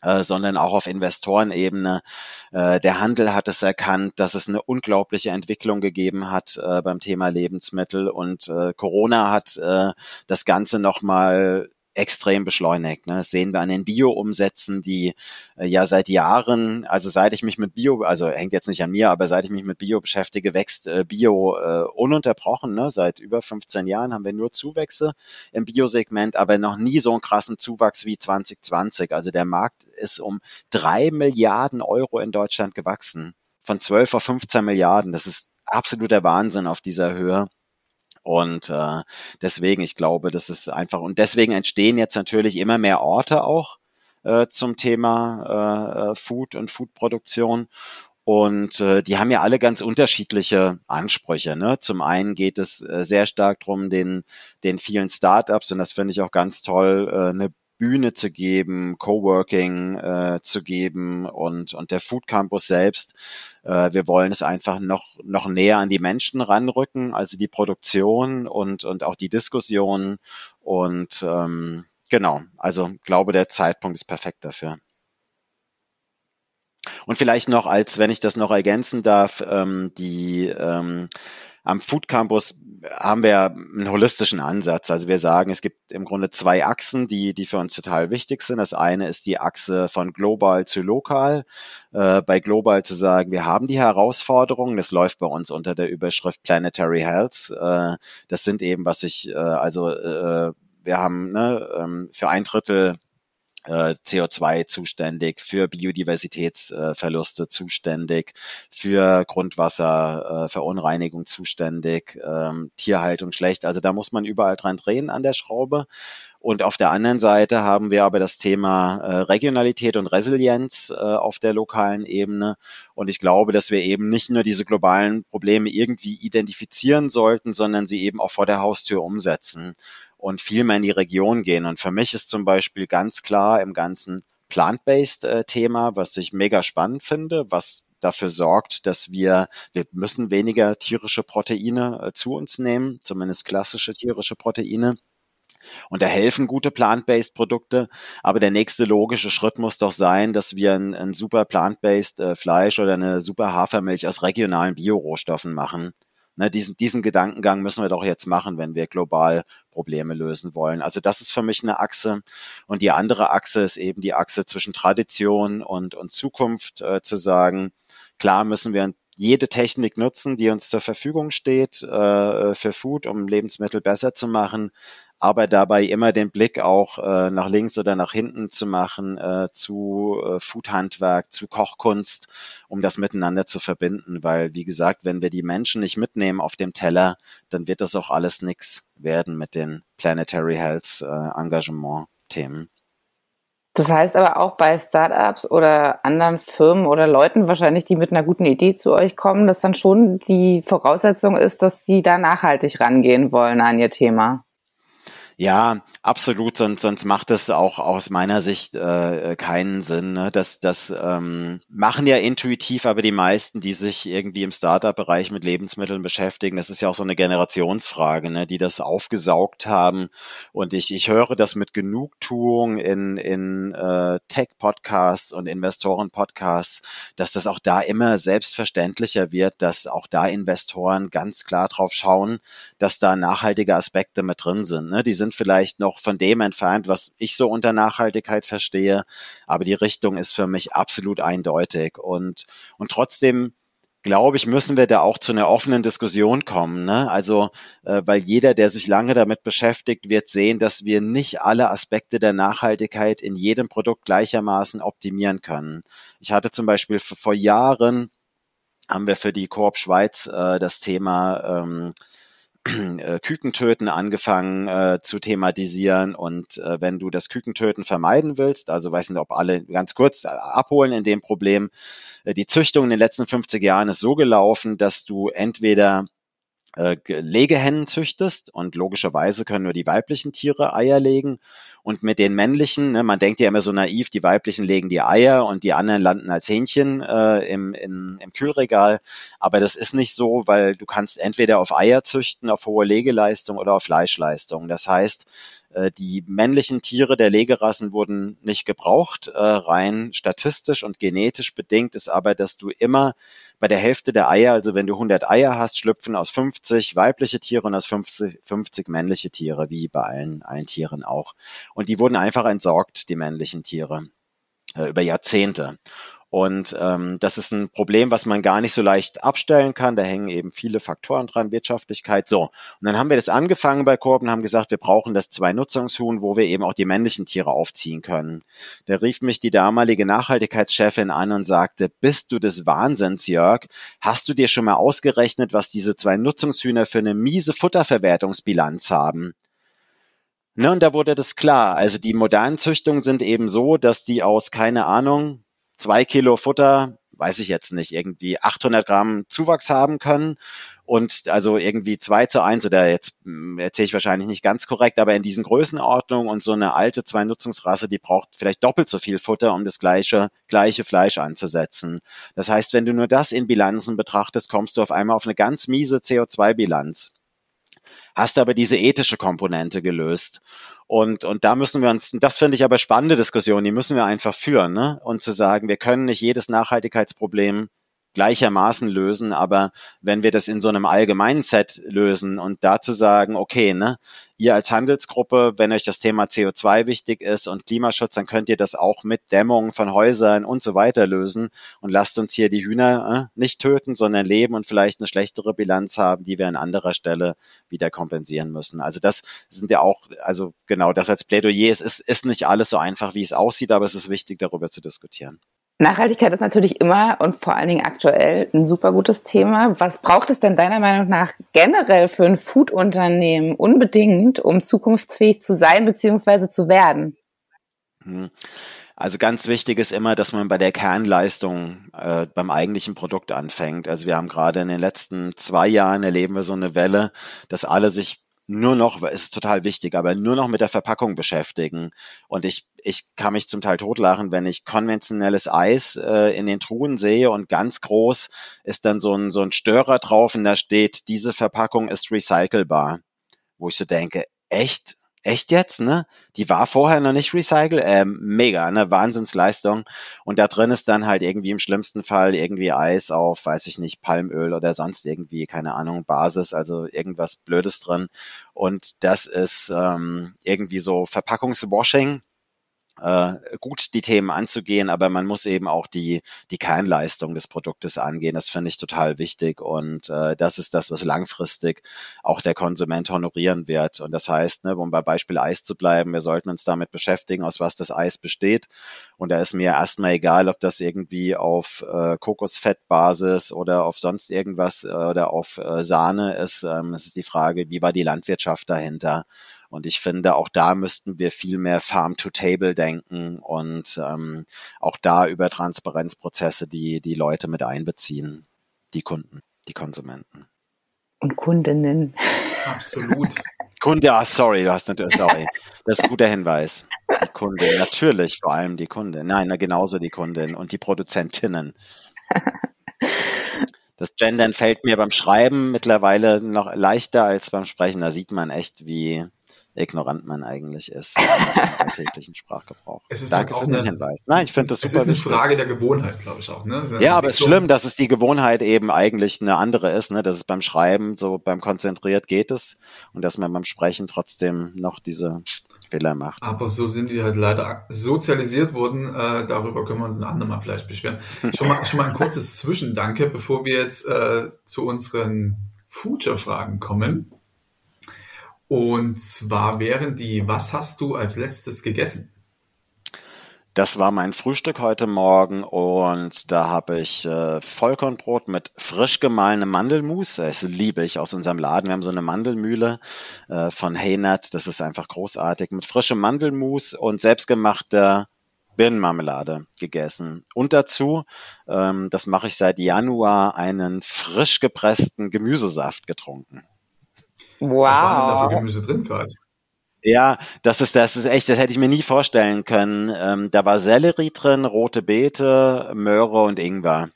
äh, sondern auch auf Investorenebene. Äh, der Handel hat es erkannt, dass es eine unglaubliche Entwicklung gegeben hat äh, beim Thema Lebensmittel und äh, Corona hat äh, das Ganze nochmal extrem beschleunigt. Ne? Das sehen wir an den Bio-Umsätzen, die äh, ja seit Jahren, also seit ich mich mit Bio, also hängt jetzt nicht an mir, aber seit ich mich mit Bio beschäftige, wächst äh, Bio äh, ununterbrochen. Ne? Seit über 15 Jahren haben wir nur Zuwächse im Biosegment, aber noch nie so einen krassen Zuwachs wie 2020. Also der Markt ist um drei Milliarden Euro in Deutschland gewachsen. Von 12 auf 15 Milliarden. Das ist absoluter Wahnsinn auf dieser Höhe. Und äh, deswegen, ich glaube, das ist einfach, und deswegen entstehen jetzt natürlich immer mehr Orte auch äh, zum Thema äh, Food und Foodproduktion. Und äh, die haben ja alle ganz unterschiedliche Ansprüche. Ne? Zum einen geht es äh, sehr stark drum, den, den vielen Startups, und das finde ich auch ganz toll, äh, eine Bühne zu geben, Coworking äh, zu geben und, und der Food Campus selbst. Äh, wir wollen es einfach noch, noch näher an die Menschen ranrücken, also die Produktion und, und auch die Diskussion. Und ähm, genau, also glaube, der Zeitpunkt ist perfekt dafür. Und vielleicht noch, als wenn ich das noch ergänzen darf, ähm, die ähm, am Food Campus haben wir einen holistischen Ansatz. Also wir sagen, es gibt im Grunde zwei Achsen, die, die für uns total wichtig sind. Das eine ist die Achse von global zu lokal. Äh, bei global zu sagen, wir haben die Herausforderungen. Das läuft bei uns unter der Überschrift Planetary Health. Äh, das sind eben, was ich, äh, also äh, wir haben ne, ähm, für ein Drittel äh, CO2 zuständig, für Biodiversitätsverluste zuständig, für Grundwasserverunreinigung äh, zuständig, ähm, Tierhaltung schlecht. Also da muss man überall dran drehen an der Schraube. Und auf der anderen Seite haben wir aber das Thema äh, Regionalität und Resilienz auf der lokalen Ebene. Und ich glaube, dass wir eben nicht nur diese globalen Probleme irgendwie identifizieren sollten, sondern sie eben auch vor der Haustür umsetzen und viel mehr in die Region gehen. Und für mich ist zum Beispiel ganz klar im ganzen Plant-Based-Thema, äh, was ich mega spannend finde, was dafür sorgt, dass wir, wir müssen weniger tierische Proteine äh, zu uns nehmen, zumindest klassische tierische Proteine. Und da helfen gute plant-based Produkte. Aber der nächste logische Schritt muss doch sein, dass wir ein, ein super plant-based äh, Fleisch oder eine super Hafermilch aus regionalen Biorohstoffen machen. Ne, diesen, diesen Gedankengang müssen wir doch jetzt machen, wenn wir global Probleme lösen wollen. Also das ist für mich eine Achse. Und die andere Achse ist eben die Achse zwischen Tradition und, und Zukunft äh, zu sagen, klar müssen wir jede Technik nutzen, die uns zur Verfügung steht äh, für Food, um Lebensmittel besser zu machen aber dabei immer den Blick auch äh, nach links oder nach hinten zu machen äh, zu äh, Foodhandwerk, zu Kochkunst, um das miteinander zu verbinden. Weil, wie gesagt, wenn wir die Menschen nicht mitnehmen auf dem Teller, dann wird das auch alles nichts werden mit den Planetary Health äh, Engagement-Themen. Das heißt aber auch bei Startups oder anderen Firmen oder Leuten wahrscheinlich, die mit einer guten Idee zu euch kommen, dass dann schon die Voraussetzung ist, dass sie da nachhaltig rangehen wollen an ihr Thema. Ja, absolut. Sonst, sonst macht es auch aus meiner Sicht äh, keinen Sinn. Ne? Das, das ähm, machen ja intuitiv, aber die meisten, die sich irgendwie im Startup-Bereich mit Lebensmitteln beschäftigen, das ist ja auch so eine Generationsfrage, ne? die das aufgesaugt haben. Und ich, ich höre das mit Genugtuung in, in äh, Tech-Podcasts und Investoren-Podcasts, dass das auch da immer selbstverständlicher wird, dass auch da Investoren ganz klar drauf schauen, dass da nachhaltige Aspekte mit drin sind. Ne? Die sind vielleicht noch von dem entfernt, was ich so unter Nachhaltigkeit verstehe, aber die Richtung ist für mich absolut eindeutig und, und trotzdem glaube ich, müssen wir da auch zu einer offenen Diskussion kommen. Ne? Also, äh, weil jeder, der sich lange damit beschäftigt, wird sehen, dass wir nicht alle Aspekte der Nachhaltigkeit in jedem Produkt gleichermaßen optimieren können. Ich hatte zum Beispiel vor Jahren haben wir für die Koop Schweiz äh, das Thema ähm, äh, Kükentöten angefangen äh, zu thematisieren. Und äh, wenn du das Kükentöten vermeiden willst, also weiß nicht, ob alle ganz kurz äh, abholen in dem Problem, äh, die Züchtung in den letzten 50 Jahren ist so gelaufen, dass du entweder äh, Legehennen züchtest und logischerweise können nur die weiblichen Tiere Eier legen und mit den männlichen, ne, man denkt ja immer so naiv, die weiblichen legen die Eier und die anderen landen als Hähnchen äh, im, in, im Kühlregal. Aber das ist nicht so, weil du kannst entweder auf Eier züchten, auf hohe Legeleistung oder auf Fleischleistung. Das heißt, die männlichen Tiere der Legerassen wurden nicht gebraucht. Äh, rein statistisch und genetisch bedingt ist aber, dass du immer bei der Hälfte der Eier, also wenn du 100 Eier hast, schlüpfen aus 50 weibliche Tiere und aus 50, 50 männliche Tiere, wie bei allen, allen Tieren auch. Und die wurden einfach entsorgt, die männlichen Tiere, äh, über Jahrzehnte. Und ähm, das ist ein Problem, was man gar nicht so leicht abstellen kann. Da hängen eben viele Faktoren dran, Wirtschaftlichkeit. So, und dann haben wir das angefangen bei Korb und haben gesagt, wir brauchen das Zwei-Nutzungshuhn, wo wir eben auch die männlichen Tiere aufziehen können. Da rief mich die damalige Nachhaltigkeitschefin an und sagte, bist du des Wahnsinns, Jörg? Hast du dir schon mal ausgerechnet, was diese zwei Nutzungshühner für eine miese Futterverwertungsbilanz haben? Ne, und da wurde das klar. Also die modernen Züchtungen sind eben so, dass die aus, keine Ahnung, zwei Kilo Futter, weiß ich jetzt nicht, irgendwie 800 Gramm Zuwachs haben können und also irgendwie zwei zu eins oder jetzt hm, erzähle ich wahrscheinlich nicht ganz korrekt, aber in diesen Größenordnungen und so eine alte Zwei-Nutzungsrasse, die braucht vielleicht doppelt so viel Futter, um das gleiche, gleiche Fleisch anzusetzen. Das heißt, wenn du nur das in Bilanzen betrachtest, kommst du auf einmal auf eine ganz miese CO2-Bilanz hast aber diese ethische Komponente gelöst. Und, und da müssen wir uns, das finde ich aber spannende Diskussion, die müssen wir einfach führen, ne? Und zu sagen, wir können nicht jedes Nachhaltigkeitsproblem gleichermaßen lösen, aber wenn wir das in so einem allgemeinen Set lösen und dazu sagen, okay, ne, ihr als Handelsgruppe, wenn euch das Thema CO2 wichtig ist und Klimaschutz, dann könnt ihr das auch mit Dämmung von Häusern und so weiter lösen und lasst uns hier die Hühner äh, nicht töten, sondern leben und vielleicht eine schlechtere Bilanz haben, die wir an anderer Stelle wieder kompensieren müssen. Also das sind ja auch, also genau das als Plädoyer. Es ist, ist nicht alles so einfach, wie es aussieht, aber es ist wichtig, darüber zu diskutieren. Nachhaltigkeit ist natürlich immer und vor allen Dingen aktuell ein super gutes Thema. Was braucht es denn deiner Meinung nach generell für ein Food-Unternehmen unbedingt, um zukunftsfähig zu sein bzw. zu werden? Hm. Also ganz wichtig ist immer, dass man bei der Kernleistung äh, beim eigentlichen Produkt anfängt. Also wir haben gerade in den letzten zwei Jahren erleben wir so eine Welle, dass alle sich nur noch, ist total wichtig, aber nur noch mit der Verpackung beschäftigen. Und ich, ich kann mich zum Teil totlachen, wenn ich konventionelles Eis äh, in den Truhen sehe und ganz groß ist dann so ein, so ein Störer drauf und da steht, diese Verpackung ist recycelbar. Wo ich so denke, echt? Echt jetzt, ne? Die war vorher noch nicht recycelt, ähm, mega, ne? Wahnsinnsleistung. Und da drin ist dann halt irgendwie im schlimmsten Fall irgendwie Eis auf, weiß ich nicht, Palmöl oder sonst irgendwie, keine Ahnung, Basis, also irgendwas Blödes drin. Und das ist ähm, irgendwie so Verpackungswashing äh, gut die Themen anzugehen, aber man muss eben auch die, die Kernleistung des Produktes angehen. Das finde ich total wichtig und äh, das ist das, was langfristig auch der Konsument honorieren wird. Und das heißt, ne, um bei Beispiel Eis zu bleiben, wir sollten uns damit beschäftigen, aus was das Eis besteht. Und da ist mir erstmal egal, ob das irgendwie auf äh, Kokosfettbasis oder auf sonst irgendwas äh, oder auf äh, Sahne ist. Ähm, es ist die Frage, wie war die Landwirtschaft dahinter? Und ich finde, auch da müssten wir viel mehr Farm-to-Table denken und ähm, auch da über Transparenzprozesse die, die Leute mit einbeziehen, die Kunden, die Konsumenten. Und Kundinnen. Absolut. Kunde, ah, sorry, du hast natürlich, sorry. Das ist ein guter Hinweis. Die Kundin, natürlich, vor allem die Kundin. Nein, na, genauso die Kundin und die Produzentinnen. Das Gendern fällt mir beim Schreiben mittlerweile noch leichter als beim Sprechen. Da sieht man echt, wie, ignorant man eigentlich ist im täglichen Sprachgebrauch. Es ist Danke halt für den eine, Hinweis. Nein, ich finde das super. Es ist eine wichtig. Frage der Gewohnheit, glaube ich auch. Ne? Ja, aber es ist schlimm, dass es die Gewohnheit eben eigentlich eine andere ist, ne? dass es beim Schreiben, so beim Konzentriert geht es und dass man beim Sprechen trotzdem noch diese Fehler macht. Aber so sind wir halt leider sozialisiert worden. Äh, darüber können wir uns ein andermal vielleicht beschweren. Schon mal, schon mal ein kurzes Zwischendanke, bevor wir jetzt äh, zu unseren Future-Fragen kommen. Und zwar wären die, was hast du als letztes gegessen? Das war mein Frühstück heute Morgen und da habe ich äh, Vollkornbrot mit frisch gemahlenem Mandelmus. Das liebe ich aus unserem Laden. Wir haben so eine Mandelmühle äh, von Heynat. Das ist einfach großartig. Mit frischem Mandelmus und selbstgemachter Birnenmarmelade gegessen. Und dazu, ähm, das mache ich seit Januar, einen frisch gepressten Gemüsesaft getrunken. Was war denn da für Wow. Gemüse drin gerade? Ja, das ist, das ist echt, das hätte ich mir nie vorstellen können. Ähm, da war Sellerie drin, rote Beete, Möhre und Ingwer.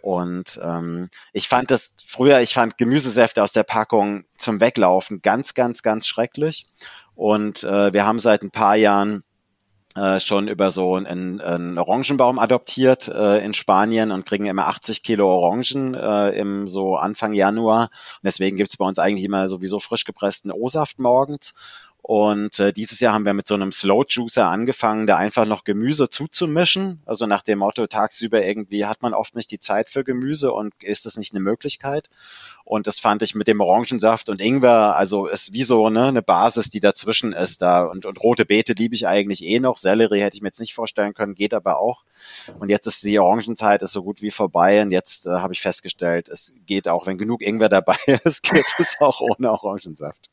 Und ähm, ich fand das früher, ich fand Gemüsesäfte aus der Packung zum Weglaufen ganz, ganz, ganz schrecklich. Und äh, wir haben seit ein paar Jahren äh, schon über so einen, einen Orangenbaum adoptiert äh, in Spanien und kriegen immer 80 Kilo Orangen äh, im so Anfang Januar. Und deswegen gibt's bei uns eigentlich immer sowieso frisch gepressten O-Saft morgens. Und äh, dieses Jahr haben wir mit so einem Slow Juicer angefangen, da einfach noch Gemüse zuzumischen. Also nach dem Motto, tagsüber irgendwie hat man oft nicht die Zeit für Gemüse und ist das nicht eine Möglichkeit. Und das fand ich mit dem Orangensaft und Ingwer, also ist wie so ne, eine Basis, die dazwischen ist da. Und, und rote Beete liebe ich eigentlich eh noch. Sellerie hätte ich mir jetzt nicht vorstellen können, geht aber auch. Und jetzt ist die Orangenzeit ist so gut wie vorbei. Und jetzt äh, habe ich festgestellt, es geht auch, wenn genug Ingwer dabei ist, geht es auch ohne Orangensaft.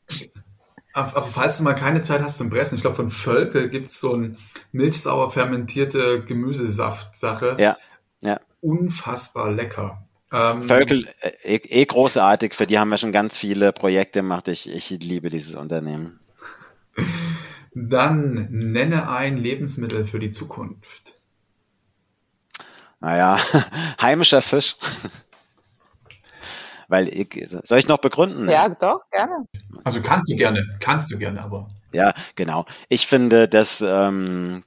Aber, falls du mal keine Zeit hast zum Pressen, ich glaube von Völkel gibt's so ein milchsauer fermentierte Gemüsesaft-Sache. Ja, ja. Unfassbar lecker. Ähm, Völkel, äh, eh, eh großartig, für die haben wir schon ganz viele Projekte gemacht. Ich, ich liebe dieses Unternehmen. Dann nenne ein Lebensmittel für die Zukunft. Naja, heimischer Fisch. Weil ich, soll ich noch begründen? Ja, doch, gerne. Also kannst du gerne, kannst du gerne, aber Ja, genau. Ich finde, das ähm,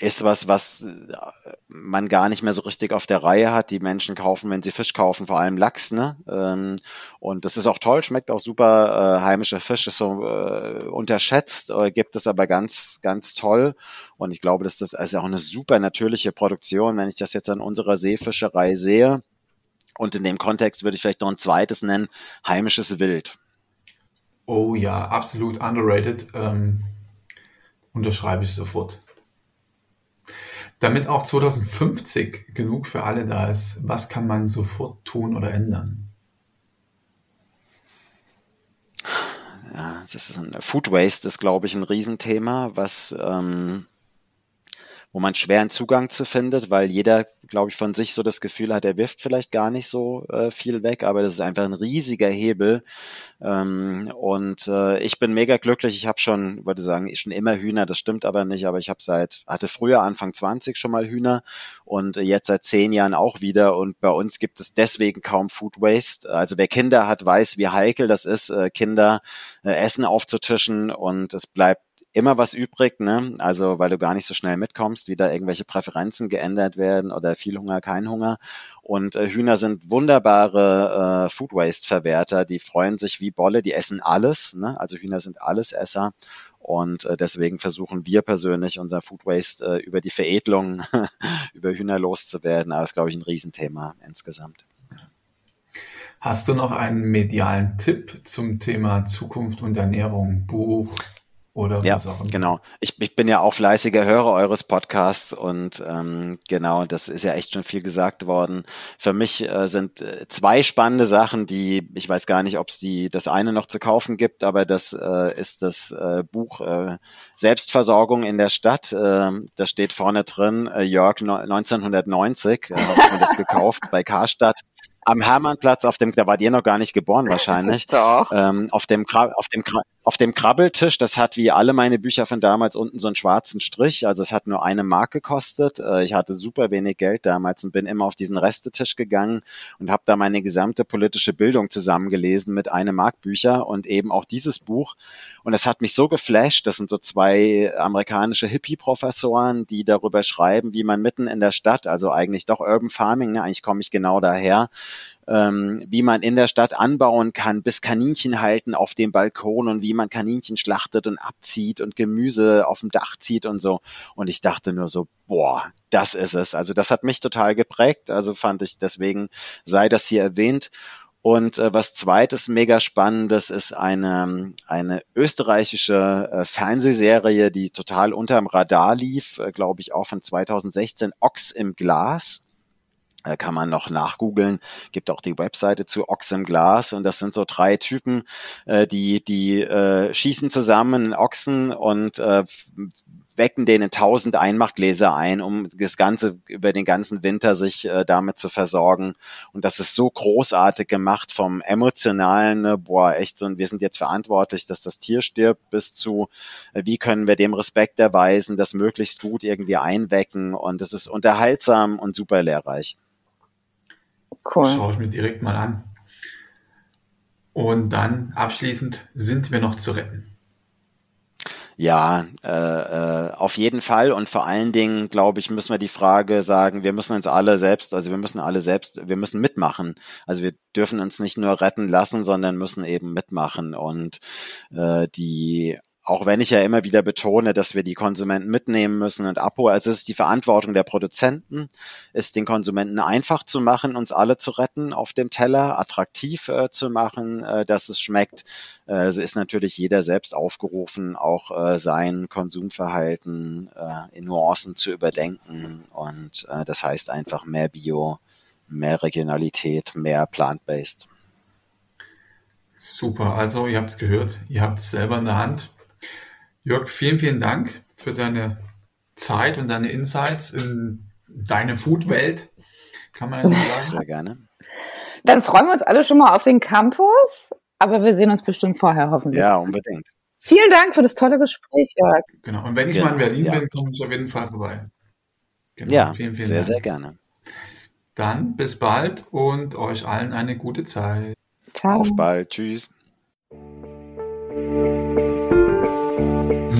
ist was, was äh, man gar nicht mehr so richtig auf der Reihe hat. Die Menschen kaufen, wenn sie Fisch kaufen, vor allem Lachs, ne? Ähm, und das ist auch toll, schmeckt auch super. Äh, heimischer Fisch ist so äh, unterschätzt, äh, gibt es aber ganz, ganz toll. Und ich glaube, dass das ist auch eine super natürliche Produktion, wenn ich das jetzt an unserer Seefischerei sehe. Und in dem Kontext würde ich vielleicht noch ein zweites nennen, heimisches Wild. oh ja, absolut underrated. Ähm, unterschreibe ich sofort. Damit auch 2050 genug für alle da ist, was kann man sofort tun oder ändern? Ja, das ist ein Food Waste ist, glaube ich, ein Riesenthema, was ähm, wo man schweren Zugang zu findet, weil jeder, glaube ich, von sich so das Gefühl hat, er wirft vielleicht gar nicht so äh, viel weg, aber das ist einfach ein riesiger Hebel. Ähm, und äh, ich bin mega glücklich. Ich habe schon, würde sagen, schon immer Hühner. Das stimmt aber nicht, aber ich habe seit hatte früher Anfang 20 schon mal Hühner und jetzt seit zehn Jahren auch wieder. Und bei uns gibt es deswegen kaum Food Waste. Also wer Kinder hat, weiß, wie heikel das ist, äh, Kinder äh, Essen aufzutischen und es bleibt immer was übrig, ne? Also weil du gar nicht so schnell mitkommst, wie da irgendwelche Präferenzen geändert werden oder viel Hunger, kein Hunger. Und äh, Hühner sind wunderbare äh, Food Waste Verwerter, die freuen sich wie Bolle, die essen alles, ne? Also Hühner sind Allesesser. Und äh, deswegen versuchen wir persönlich unser Food Waste äh, über die Veredelung über Hühner loszuwerden. Aber das ist, glaube ich, ein Riesenthema insgesamt. Hast du noch einen medialen Tipp zum Thema Zukunft und Ernährung, Buch oder Ja, was auch immer? genau. Ich, ich bin ja auch fleißiger Hörer eures Podcasts und ähm, genau, das ist ja echt schon viel gesagt worden. Für mich äh, sind äh, zwei spannende Sachen, die ich weiß gar nicht, ob es die das eine noch zu kaufen gibt, aber das äh, ist das äh, Buch äh, Selbstversorgung in der Stadt. Äh, da steht vorne drin äh, Jörg no 1990, äh, hab mir das gekauft bei Karstadt am Hermannplatz auf dem, da wart ihr noch gar nicht geboren wahrscheinlich Doch. ähm, auf dem auf dem Gra auf dem Krabbeltisch, das hat wie alle meine Bücher von damals unten so einen schwarzen Strich. Also es hat nur eine Mark gekostet. Äh, ich hatte super wenig Geld damals und bin immer auf diesen Restetisch gegangen und habe da meine gesamte politische Bildung zusammengelesen mit einem Mark Bücher und eben auch dieses Buch. Und es hat mich so geflasht. Das sind so zwei amerikanische Hippie-Professoren, die darüber schreiben, wie man mitten in der Stadt, also eigentlich doch Urban Farming, ne, eigentlich komme ich genau daher, ähm, wie man in der Stadt anbauen kann, bis Kaninchen halten auf dem Balkon und wie man Kaninchen schlachtet und abzieht und Gemüse auf dem Dach zieht und so. Und ich dachte nur so, boah, das ist es. Also das hat mich total geprägt. Also fand ich, deswegen sei das hier erwähnt. Und äh, was zweites mega spannendes ist eine, eine österreichische äh, Fernsehserie, die total unterm Radar lief, äh, glaube ich auch von 2016, Ochs im Glas. Äh, kann man noch nachgoogeln. Gibt auch die Webseite zu Ochs im Glas und das sind so drei Typen, äh, die die äh, schießen zusammen einen Ochsen und äh, wecken denen tausend Einmachgläser ein, um das Ganze über den ganzen Winter sich äh, damit zu versorgen. Und das ist so großartig gemacht vom emotionalen, ne, boah, echt so, und wir sind jetzt verantwortlich, dass das Tier stirbt, bis zu, äh, wie können wir dem Respekt erweisen, das möglichst gut irgendwie einwecken. Und es ist unterhaltsam und super lehrreich. Cool. Schaue ich mir direkt mal an. Und dann abschließend sind wir noch zu retten. Ja, äh, äh, auf jeden Fall und vor allen Dingen, glaube ich, müssen wir die Frage sagen, wir müssen uns alle selbst, also wir müssen alle selbst, wir müssen mitmachen. Also wir dürfen uns nicht nur retten lassen, sondern müssen eben mitmachen und äh, die auch wenn ich ja immer wieder betone, dass wir die Konsumenten mitnehmen müssen und abholen, also es ist die Verantwortung der Produzenten, ist den Konsumenten einfach zu machen, uns alle zu retten auf dem Teller, attraktiv äh, zu machen, äh, dass es schmeckt. Äh, es ist natürlich jeder selbst aufgerufen, auch äh, sein Konsumverhalten äh, in Nuancen zu überdenken und äh, das heißt einfach mehr Bio, mehr Regionalität, mehr plant-based. Super, also ihr habt es gehört, ihr habt es selber in der Hand. Jörg, vielen, vielen Dank für deine Zeit und deine Insights in deine Food-Welt. Kann man ja sagen. Sehr gerne. Dann freuen wir uns alle schon mal auf den Campus, aber wir sehen uns bestimmt vorher hoffentlich. Ja, unbedingt. Vielen Dank für das tolle Gespräch, Jörg. Genau. Und wenn ich genau. mal in Berlin ja. bin, komme ich auf jeden Fall vorbei. Genau. Ja, vielen, vielen sehr, Dank. sehr gerne. Dann bis bald und euch allen eine gute Zeit. Ciao. Auf bald. Tschüss.